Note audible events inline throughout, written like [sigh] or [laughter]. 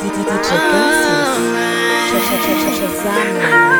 滴滴滴只更新吃吃吃吃吃虾米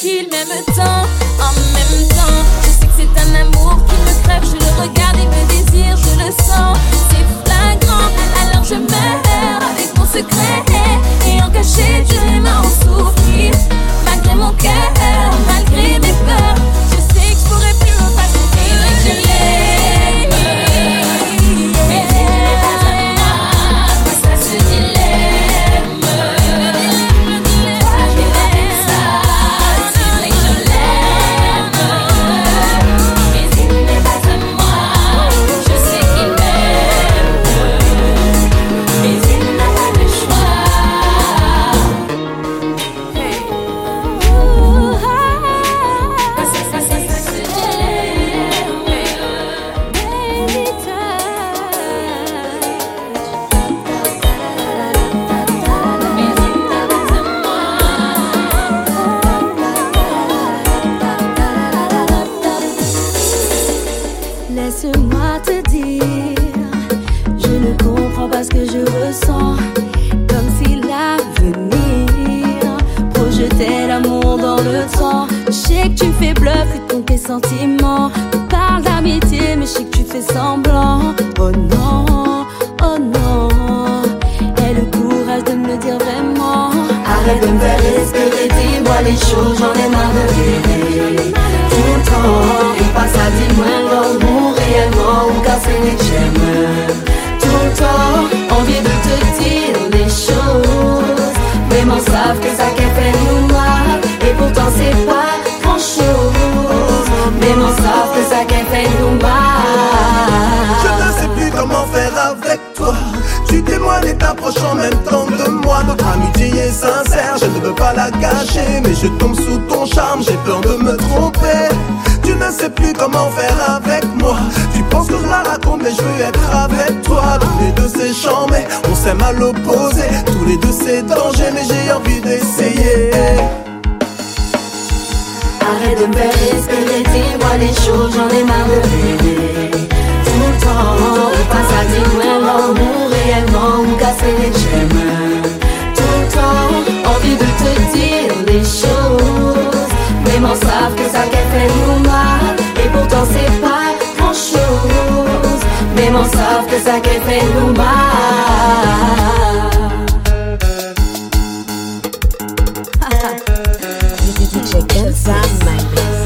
dit le même les choses, j'en ai marre de rêver. Tout le temps, il passe à dis-moi l'amour réellement ou casser les j'aime. Tout le temps, envie de te dire les choses. Mais m'en savent que ça qu'elle fait nous mal Et pourtant c'est pas grand chose Mais m'en savent que ça qu'elle fait nous mal Je ne sais plus comment faire avec toi. Tu témoignes et t'approches en même temps. Amitié est sincère, je ne veux pas la gâcher. Mais je tombe sous ton charme, j'ai peur de me tromper. Tu ne sais plus comment faire avec moi. Tu penses que je la raconte, mais je veux être avec toi. Tous les deux c'est mais on s'aime à l'opposé. Tous les deux c'est danger, mais j'ai envie d'essayer. Arrête de me faire espérer, dis-moi les choses, j'en ai marre de rêver Tout le temps, on passe à dire l'amour réellement ou casser les le envie de te dire les choses. Mais m'en savent que ça qu'elle fait nous mal Et pourtant c'est pas grand chose Mais m'en savent que ça qu'elle fait nous mal [laughs]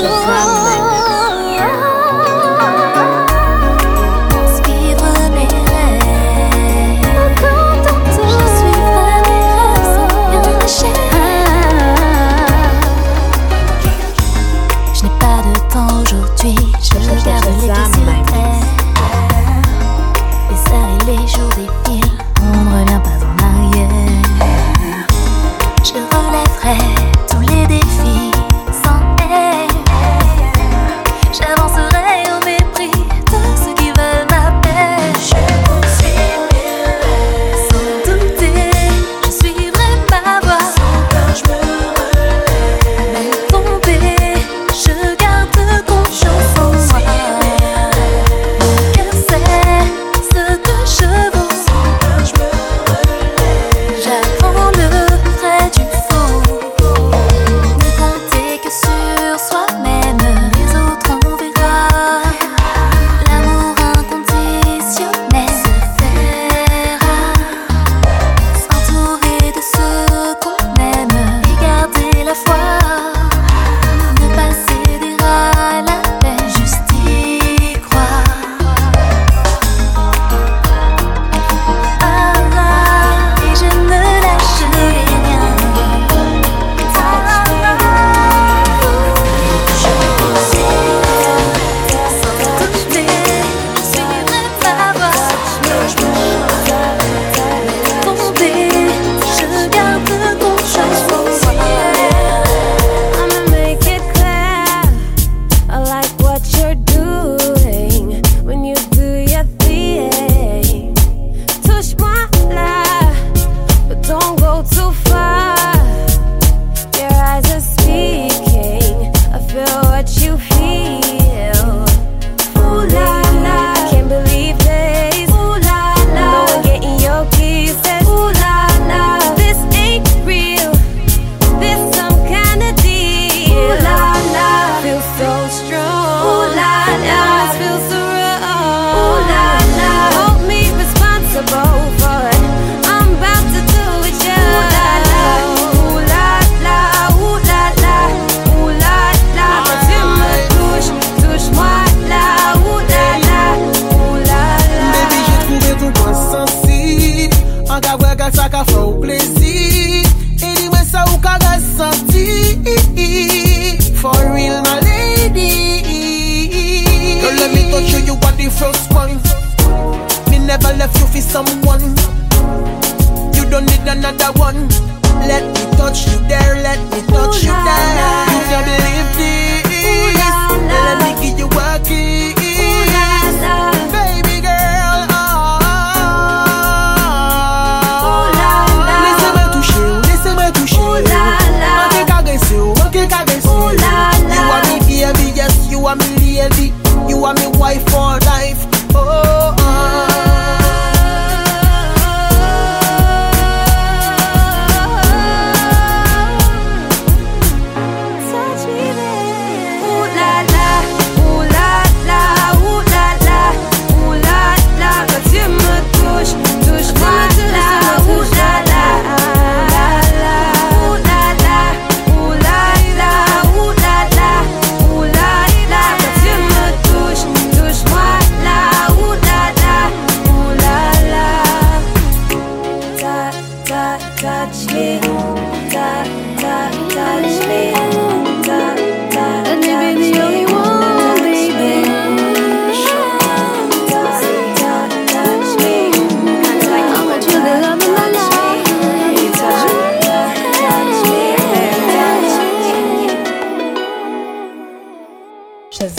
true. of tea for real, my lady. Girl, let me touch you, you are the first one. Me never left you for someone. You don't need another one. Let me touch you there, let me touch Ooh, you la, there. La, you can believe this. Ooh, la, Let me give you a kiss. You are my wife for life.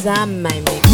Sam, my mix.